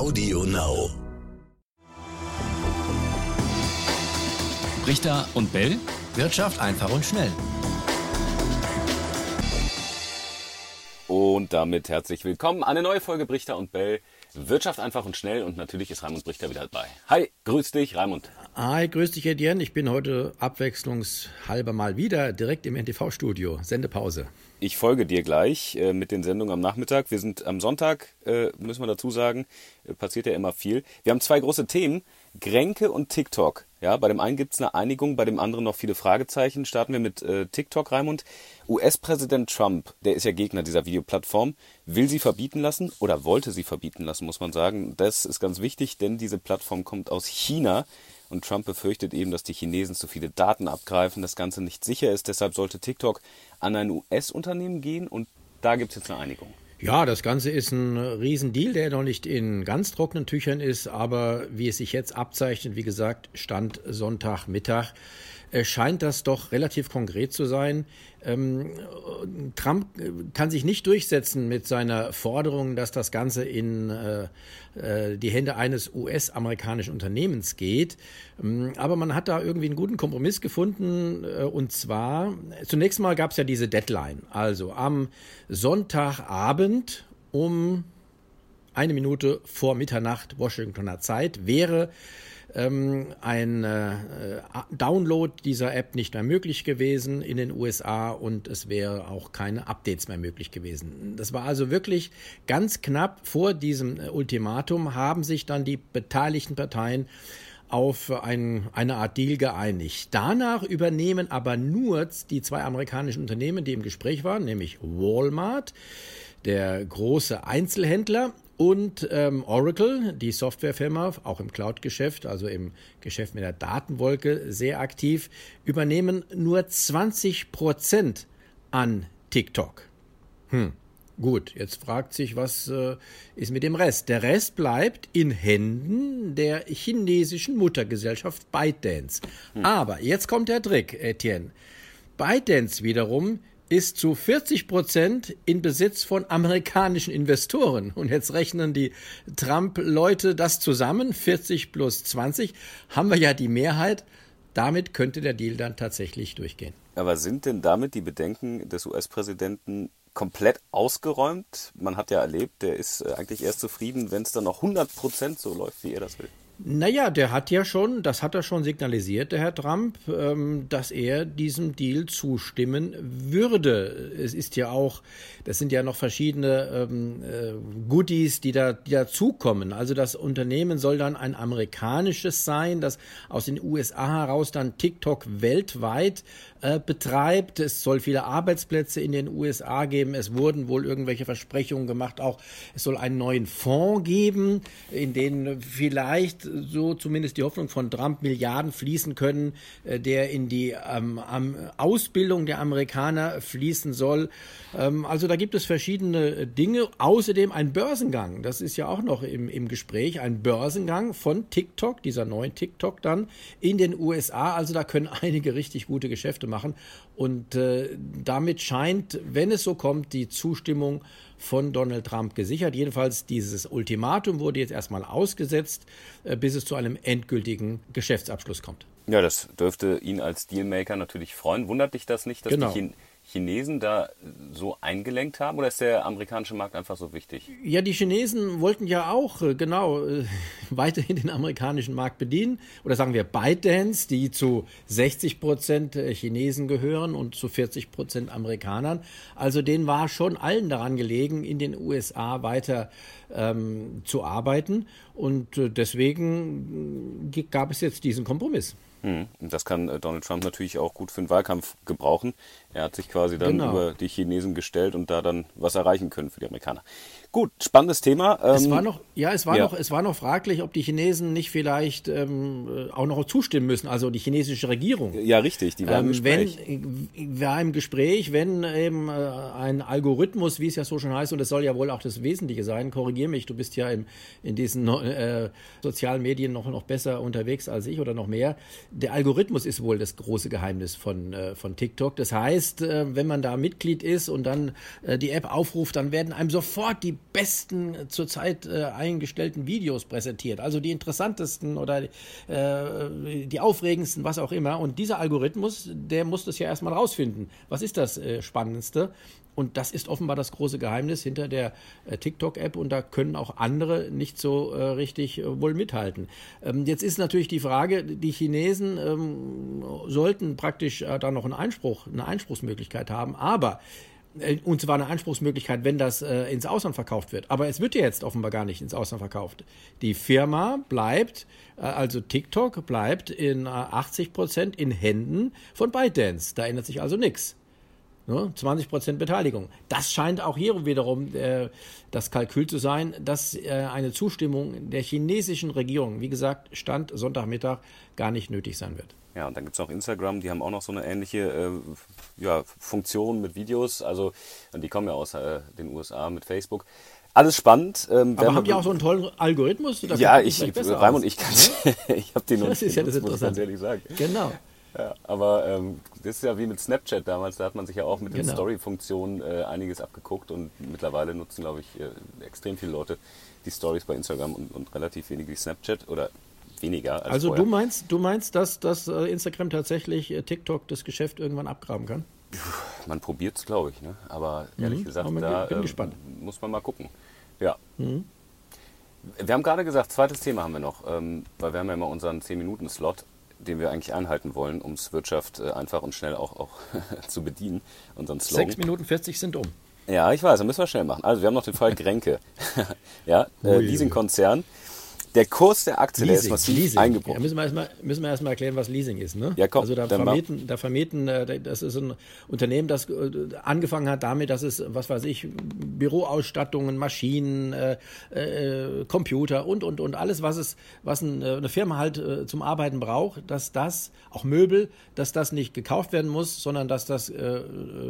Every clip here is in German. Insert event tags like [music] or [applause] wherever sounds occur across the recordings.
Audio Now. Richter und Bell. Wirtschaft einfach und schnell. Und damit herzlich willkommen. Eine neue Folge Brichter und Bell. Wirtschaft einfach und schnell. Und natürlich ist Raimund Brichter wieder dabei. Hi, grüß dich, Raimund. Hi, grüß dich, Etienne. Ich bin heute abwechslungshalber mal wieder direkt im NTV-Studio. Sendepause. Ich folge dir gleich äh, mit den Sendungen am Nachmittag. Wir sind am Sonntag, äh, müssen wir dazu sagen, äh, passiert ja immer viel. Wir haben zwei große Themen, Gränke und TikTok. Ja, bei dem einen gibt es eine Einigung, bei dem anderen noch viele Fragezeichen. Starten wir mit äh, TikTok, Raimund. US-Präsident Trump, der ist ja Gegner dieser Videoplattform, will sie verbieten lassen oder wollte sie verbieten lassen, muss man sagen. Das ist ganz wichtig, denn diese Plattform kommt aus China. Und Trump befürchtet eben, dass die Chinesen zu viele Daten abgreifen, das Ganze nicht sicher ist. Deshalb sollte TikTok an ein US-Unternehmen gehen und da gibt es jetzt eine Einigung. Ja, das Ganze ist ein Riesendeal, der noch nicht in ganz trockenen Tüchern ist, aber wie es sich jetzt abzeichnet, wie gesagt, Stand Sonntagmittag, scheint das doch relativ konkret zu sein. Ähm, Trump kann sich nicht durchsetzen mit seiner Forderung, dass das Ganze in äh, äh die Hände eines US-amerikanischen Unternehmens geht. Ähm, aber man hat da irgendwie einen guten Kompromiss gefunden. Äh, und zwar, zunächst mal gab es ja diese Deadline. Also am Sonntagabend um eine Minute vor Mitternacht Washingtoner Zeit wäre ähm, ein äh, Download dieser App nicht mehr möglich gewesen in den USA und es wäre auch keine Updates mehr möglich gewesen. Das war also wirklich ganz knapp vor diesem äh, Ultimatum haben sich dann die beteiligten Parteien auf ein, eine Art Deal geeinigt. Danach übernehmen aber nur die zwei amerikanischen Unternehmen, die im Gespräch waren, nämlich Walmart, der große Einzelhändler und ähm, Oracle, die Softwarefirma, auch im Cloud-Geschäft, also im Geschäft mit der Datenwolke, sehr aktiv, übernehmen nur 20 Prozent an TikTok. Hm. Gut, jetzt fragt sich, was äh, ist mit dem Rest? Der Rest bleibt in Händen der chinesischen Muttergesellschaft ByteDance. Hm. Aber jetzt kommt der Trick, Etienne. ByteDance wiederum ist zu 40 Prozent in Besitz von amerikanischen Investoren. Und jetzt rechnen die Trump-Leute das zusammen, 40 plus 20, haben wir ja die Mehrheit. Damit könnte der Deal dann tatsächlich durchgehen. Aber sind denn damit die Bedenken des US-Präsidenten komplett ausgeräumt? Man hat ja erlebt, der ist äh, eigentlich erst zufrieden, wenn es dann noch 100 Prozent so läuft, wie er das will. Naja, der hat ja schon, das hat er schon signalisiert, der Herr Trump, ähm, dass er diesem Deal zustimmen würde. Es ist ja auch, das sind ja noch verschiedene ähm, äh, Goodies, die da die dazukommen. Also das Unternehmen soll dann ein amerikanisches sein, das aus den USA heraus dann TikTok weltweit äh, betreibt. Es soll viele Arbeitsplätze in den USA geben. Es wurden wohl irgendwelche Versprechungen gemacht. Auch es soll einen neuen Fonds geben, in den vielleicht so zumindest die Hoffnung von Trump Milliarden fließen können, äh, der in die ähm, Ausbildung der Amerikaner fließen soll. Ähm, also da gibt es verschiedene Dinge. Außerdem ein Börsengang. Das ist ja auch noch im, im Gespräch. Ein Börsengang von TikTok, dieser neuen TikTok dann in den USA. Also da können [laughs] einige richtig gute Geschäfte machen. Und äh, damit scheint, wenn es so kommt, die Zustimmung von Donald Trump gesichert. Jedenfalls dieses Ultimatum wurde jetzt erstmal ausgesetzt, äh, bis es zu einem endgültigen Geschäftsabschluss kommt. Ja, das dürfte ihn als Dealmaker natürlich freuen. Wundert dich das nicht, dass genau. die Chinesen da so eingelenkt haben oder ist der amerikanische Markt einfach so wichtig? Ja, die Chinesen wollten ja auch äh, genau äh, [laughs] weiterhin den amerikanischen Markt bedienen oder sagen wir ByteDance, die zu 60 Prozent äh, Chinesen gehören und zu 40 Prozent Amerikanern. Also denen war schon allen daran gelegen, in den USA weiter ähm, zu arbeiten und deswegen gab es jetzt diesen Kompromiss. Hm. Das kann Donald Trump natürlich auch gut für den Wahlkampf gebrauchen. Er hat sich quasi dann genau. über die Chinesen gestellt und da dann was erreichen können für die Amerikaner. Gut, spannendes Thema. Ähm, es war noch, ja, es war ja. noch, es war noch fraglich, ob die Chinesen nicht vielleicht ähm, auch noch zustimmen müssen, also die chinesische Regierung. Ja, richtig, die war im ähm, Gespräch. Wenn, war im Gespräch, wenn eben äh, ein Algorithmus, wie es ja so schon heißt, und das soll ja wohl auch das Wesentliche sein, korrigier mich, du bist ja im, in diesen äh, sozialen Medien noch, noch besser unterwegs als ich oder noch mehr. Der Algorithmus ist wohl das große Geheimnis von, äh, von TikTok. Das heißt, äh, wenn man da Mitglied ist und dann äh, die App aufruft, dann werden einem sofort die besten äh, zurzeit eingestellten Videos präsentiert, also die interessantesten oder die aufregendsten, was auch immer. Und dieser Algorithmus, der muss das ja erstmal rausfinden. Was ist das Spannendste? Und das ist offenbar das große Geheimnis hinter der äh, TikTok-App und da können auch andere nicht so äh, richtig äh, wohl mithalten. Ähm, jetzt ist natürlich die Frage, die Chinesen ähm, sollten praktisch äh, da noch einen Einspruch, eine Einspruchsmöglichkeit haben, aber äh, und zwar eine Anspruchsmöglichkeit, wenn das äh, ins Ausland verkauft wird. Aber es wird ja jetzt offenbar gar nicht ins Ausland verkauft. Die Firma bleibt, also TikTok bleibt in äh, 80 Prozent in Händen von ByteDance. Da ändert sich also nichts. 20 Prozent Beteiligung. Das scheint auch hier wiederum äh, das Kalkül zu sein, dass äh, eine Zustimmung der chinesischen Regierung, wie gesagt, Stand Sonntagmittag, gar nicht nötig sein wird. Ja, und dann gibt es noch Instagram, die haben auch noch so eine ähnliche äh, ja, Funktion mit Videos. Also, die kommen ja aus äh, den USA mit Facebook. Alles spannend. Ähm, Aber haben die auch so einen tollen Algorithmus? ja, ich, Raimund, ich kann, [laughs] ich habe den noch Das ist ja das Interessante. Muss ich sagen. Genau. Ja, aber ähm, das ist ja wie mit Snapchat damals, da hat man sich ja auch mit genau. den Story-Funktionen äh, einiges abgeguckt und mittlerweile nutzen, glaube ich, äh, extrem viele Leute die Stories bei Instagram und, und relativ wenige Snapchat oder weniger. Als also vorher. du meinst, du meinst, dass, dass äh, Instagram tatsächlich äh, TikTok das Geschäft irgendwann abgraben kann? Man probiert es, glaube ich, ne? aber ehrlich mhm, gesagt, da ähm, muss man mal gucken. Ja. Mhm. Wir haben gerade gesagt, zweites Thema haben wir noch, ähm, weil wir haben ja immer unseren 10-Minuten-Slot, den wir eigentlich einhalten wollen, um es Wirtschaft äh, einfach und schnell auch, auch [laughs] zu bedienen, unseren Slogan. 6 Minuten 40 sind um. Ja, ich weiß, dann müssen wir schnell machen. Also wir haben noch den Fall Grenke. [laughs] ja, äh, Leasingkonzern. Der Kurs der Aktie, Leasing, der ist massiv Leasing. eingebrochen. Ja, müssen wir erstmal erstmal erklären, was Leasing ist. Ne? Ja, komm, also da vermieten, da vermieten, äh, das ist ein Unternehmen, das äh, angefangen hat damit, dass es, was weiß ich, Büroausstattungen, Maschinen, äh, äh, Computer und und und alles, was es, was ein, eine Firma halt äh, zum Arbeiten braucht, dass das, auch Möbel, dass das nicht gekauft werden muss, sondern dass das äh,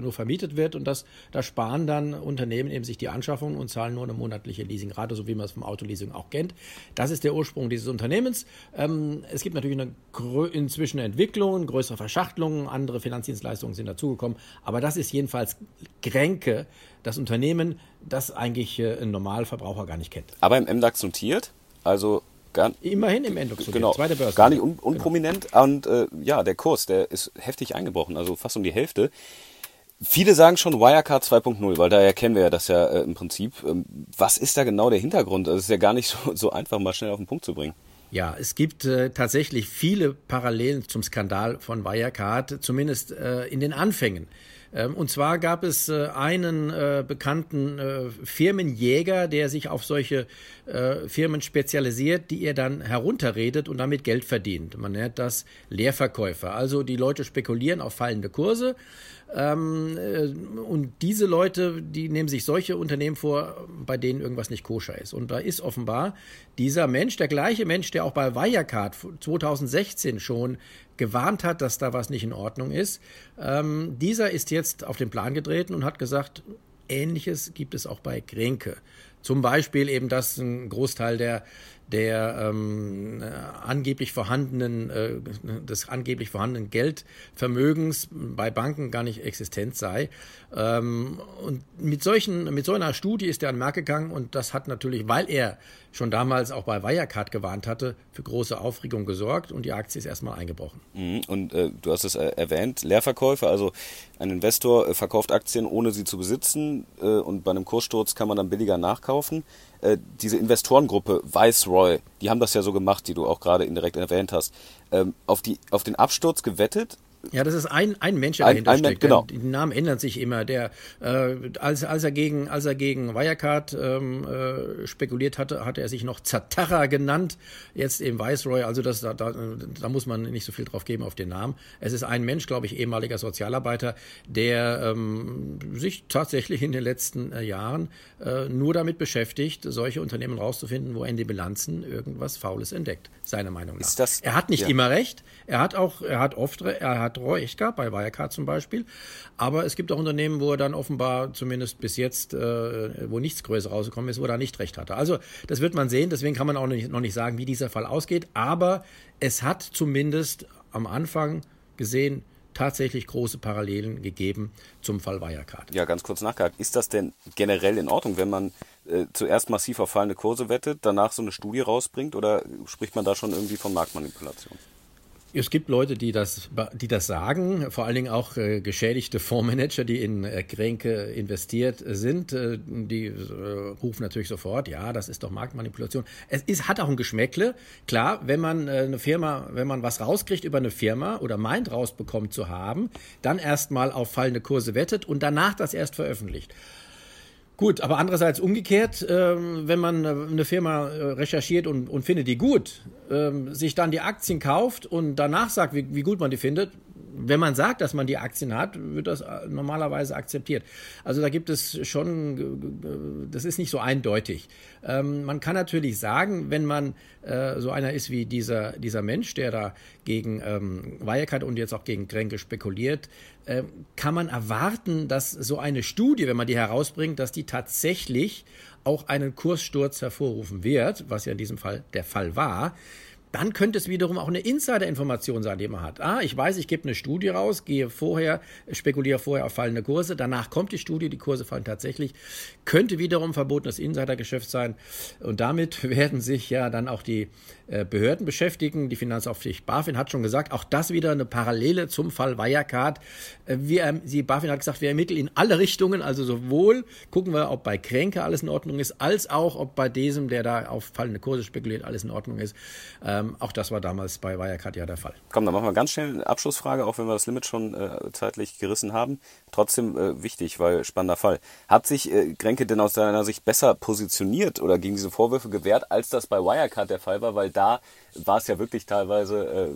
nur vermietet wird und dass da sparen dann Unternehmen eben sich die Anschaffung und zahlen nur eine monatliche Leasingrate, so wie man es vom Autoleasing auch kennt. Das das ist der Ursprung dieses Unternehmens. Ähm, es gibt natürlich eine inzwischen Entwicklungen, größere Verschachtelungen, andere Finanzdienstleistungen sind dazugekommen. Aber das ist jedenfalls Gränke, das Unternehmen, das eigentlich äh, ein Normalverbraucher gar nicht kennt. Aber im MDAX notiert, also Gar, Immerhin im MDAX genau, zweite Börse. Gar nicht un unprominent. Genau. Und äh, ja, der Kurs, der ist heftig eingebrochen, also fast um die Hälfte. Viele sagen schon Wirecard 2.0, weil daher kennen wir ja das ja äh, im Prinzip. Ähm, was ist da genau der Hintergrund? Das ist ja gar nicht [laughs] so, so einfach, mal schnell auf den Punkt zu bringen. Ja, es gibt äh, tatsächlich viele Parallelen zum Skandal von Wirecard, zumindest äh, in den Anfängen. Ähm, und zwar gab es äh, einen äh, bekannten äh, Firmenjäger, der sich auf solche Firmen spezialisiert, die er dann herunterredet und damit Geld verdient. Man nennt das Leerverkäufer. Also die Leute spekulieren auf fallende Kurse ähm, äh, und diese Leute, die nehmen sich solche Unternehmen vor, bei denen irgendwas nicht koscher ist. Und da ist offenbar dieser Mensch, der gleiche Mensch, der auch bei Wirecard 2016 schon gewarnt hat, dass da was nicht in Ordnung ist, ähm, dieser ist jetzt auf den Plan getreten und hat gesagt, Ähnliches gibt es auch bei Grenke. Zum Beispiel eben, dass ein Großteil der der ähm, äh, angeblich vorhandenen, äh, des angeblich vorhandenen Geldvermögens bei Banken gar nicht existent sei. Ähm, und mit solchen, mit so einer Studie ist er an den Markt gegangen und das hat natürlich, weil er schon damals auch bei Wirecard gewarnt hatte, für große Aufregung gesorgt und die Aktie ist erstmal eingebrochen. Mhm. Und äh, du hast es äh, erwähnt, Leerverkäufe, also ein Investor äh, verkauft Aktien, ohne sie zu besitzen äh, und bei einem Kurssturz kann man dann billiger nachkaufen. Äh, diese Investorengruppe Viceroy, die haben das ja so gemacht, die du auch gerade indirekt erwähnt hast, ähm, auf, die, auf den Absturz gewettet ja, das ist ein, ein Mensch, der dahinter ein, steckt. Genau. Die Namen ändern sich immer. Der, äh, als, als, er gegen, als er gegen Wirecard ähm, äh, spekuliert hatte, hatte er sich noch Zatarra genannt, jetzt eben Viceroy. Also das, da, da, da muss man nicht so viel drauf geben auf den Namen. Es ist ein Mensch, glaube ich, ehemaliger Sozialarbeiter, der ähm, sich tatsächlich in den letzten äh, Jahren äh, nur damit beschäftigt, solche Unternehmen rauszufinden, wo er in den Bilanzen irgendwas Faules entdeckt, seiner Meinung nach. Ist das, er hat nicht ja. immer recht. Er hat auch, er hat oft, er hat gehabt, bei Wirecard zum Beispiel. Aber es gibt auch Unternehmen, wo er dann offenbar zumindest bis jetzt, äh, wo nichts Größeres rausgekommen ist, wo er nicht recht hatte. Also das wird man sehen, deswegen kann man auch nicht, noch nicht sagen, wie dieser Fall ausgeht. Aber es hat zumindest am Anfang gesehen tatsächlich große Parallelen gegeben zum Fall Wirecard. Ja, ganz kurz nachgehakt. Ist das denn generell in Ordnung, wenn man äh, zuerst massiv auf fallende Kurse wettet, danach so eine Studie rausbringt oder spricht man da schon irgendwie von Marktmanipulation? Es gibt Leute, die das, die das sagen, vor allen Dingen auch äh, geschädigte Fondsmanager, die in äh, Kränke investiert sind, äh, die äh, rufen natürlich sofort, ja, das ist doch Marktmanipulation. Es ist, hat auch ein Geschmäckle. Klar, wenn man äh, eine Firma, wenn man was rauskriegt über eine Firma oder meint rausbekommen zu haben, dann erstmal auf fallende Kurse wettet und danach das erst veröffentlicht. Gut, aber andererseits umgekehrt, äh, wenn man eine Firma äh, recherchiert und, und findet die gut, äh, sich dann die Aktien kauft und danach sagt, wie, wie gut man die findet, wenn man sagt, dass man die Aktien hat, wird das äh, normalerweise akzeptiert. Also da gibt es schon, das ist nicht so eindeutig. Ähm, man kann natürlich sagen, wenn man äh, so einer ist wie dieser, dieser Mensch, der da gegen ähm, Wirecard und jetzt auch gegen Kränke spekuliert, äh, kann man erwarten, dass so eine Studie, wenn man die herausbringt, dass die tatsächlich auch einen Kurssturz hervorrufen wird, was ja in diesem Fall der Fall war dann könnte es wiederum auch eine Insider-Information sein, die man hat. Ah, ich weiß, ich gebe eine Studie raus, gehe vorher, spekuliere vorher auf fallende Kurse, danach kommt die Studie, die Kurse fallen tatsächlich, könnte wiederum verbotenes Insidergeschäft sein. Und damit [laughs] werden sich ja dann auch die äh, Behörden beschäftigen. Die Finanzaufsicht BaFin hat schon gesagt, auch das wieder eine Parallele zum Fall Wirecard. Äh, wir, die BaFin hat gesagt, wir ermitteln in alle Richtungen, also sowohl gucken wir, ob bei Kränke alles in Ordnung ist, als auch, ob bei diesem, der da auf fallende Kurse spekuliert, alles in Ordnung ist. Ähm, ähm, auch das war damals bei Wirecard ja der Fall. Komm, dann machen wir ganz schnell eine Abschlussfrage, auch wenn wir das Limit schon äh, zeitlich gerissen haben. Trotzdem äh, wichtig, weil spannender Fall. Hat sich äh, Grenke denn aus deiner Sicht besser positioniert oder gegen diese Vorwürfe gewehrt, als das bei Wirecard der Fall war? Weil da war es ja wirklich teilweise äh,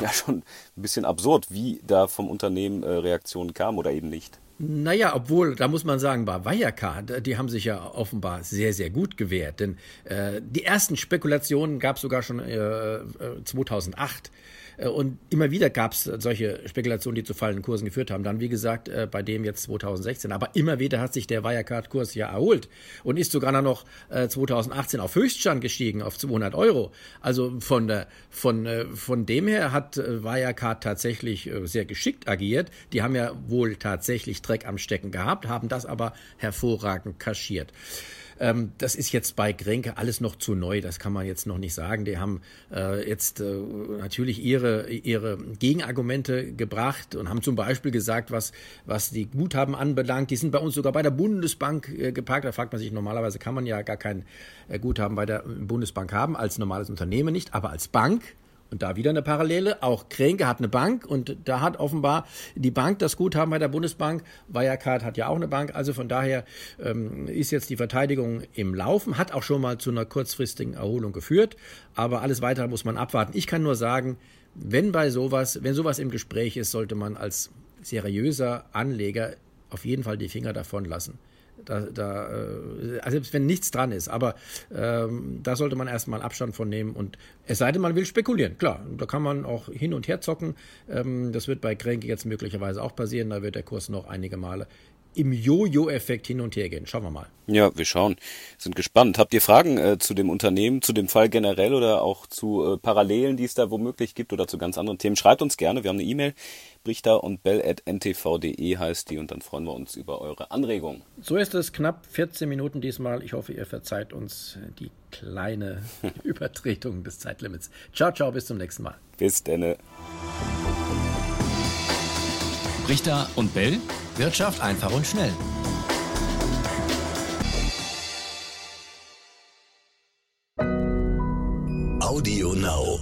[laughs] ja schon ein bisschen absurd, wie da vom Unternehmen äh, Reaktionen kamen oder eben nicht. Naja, obwohl, da muss man sagen, bei Wirecard, die haben sich ja offenbar sehr, sehr gut gewehrt. Denn äh, die ersten Spekulationen gab es sogar schon äh, 2008. Äh, und immer wieder gab es solche Spekulationen, die zu fallenden Kursen geführt haben. Dann, wie gesagt, äh, bei dem jetzt 2016. Aber immer wieder hat sich der Wirecard-Kurs ja erholt und ist sogar noch 2018 äh, auf Höchststand gestiegen, auf 200 Euro. Also von, von, von dem her hat Wirecard tatsächlich sehr geschickt agiert. Die haben ja wohl tatsächlich Dreck am Stecken gehabt, haben das aber hervorragend kaschiert. Ähm, das ist jetzt bei Grenke alles noch zu neu, das kann man jetzt noch nicht sagen. Die haben äh, jetzt äh, natürlich ihre, ihre Gegenargumente gebracht und haben zum Beispiel gesagt, was, was die Guthaben anbelangt, die sind bei uns sogar bei der Bundesbank äh, geparkt. Da fragt man sich, normalerweise kann man ja gar kein äh, Guthaben bei der Bundesbank haben, als normales Unternehmen nicht, aber als Bank und da wieder eine Parallele. Auch Kränke hat eine Bank und da hat offenbar die Bank das Guthaben bei der Bundesbank. Wirecard hat ja auch eine Bank. Also von daher ähm, ist jetzt die Verteidigung im Laufen, hat auch schon mal zu einer kurzfristigen Erholung geführt. Aber alles weitere muss man abwarten. Ich kann nur sagen, wenn bei sowas, wenn sowas im Gespräch ist, sollte man als seriöser Anleger auf jeden Fall die Finger davon lassen. Da, da, äh, also selbst wenn nichts dran ist, aber ähm, da sollte man erstmal Abstand von nehmen und es sei denn, man will spekulieren. Klar, da kann man auch hin und her zocken. Ähm, das wird bei Kränke jetzt möglicherweise auch passieren. Da wird der Kurs noch einige Male im Jojo-Effekt hin und her gehen. Schauen wir mal. Ja, wir schauen. Sind gespannt. Habt ihr Fragen äh, zu dem Unternehmen, zu dem Fall generell oder auch zu äh, Parallelen, die es da womöglich gibt oder zu ganz anderen Themen? Schreibt uns gerne. Wir haben eine E-Mail. Brichter und bell.ntv.de heißt die und dann freuen wir uns über eure Anregungen. So ist es. Knapp 14 Minuten diesmal. Ich hoffe, ihr verzeiht uns die kleine [laughs] Übertretung des Zeitlimits. Ciao, ciao. Bis zum nächsten Mal. Bis denne. Brichter und Bell Wirtschaft einfach und schnell. Audio Now.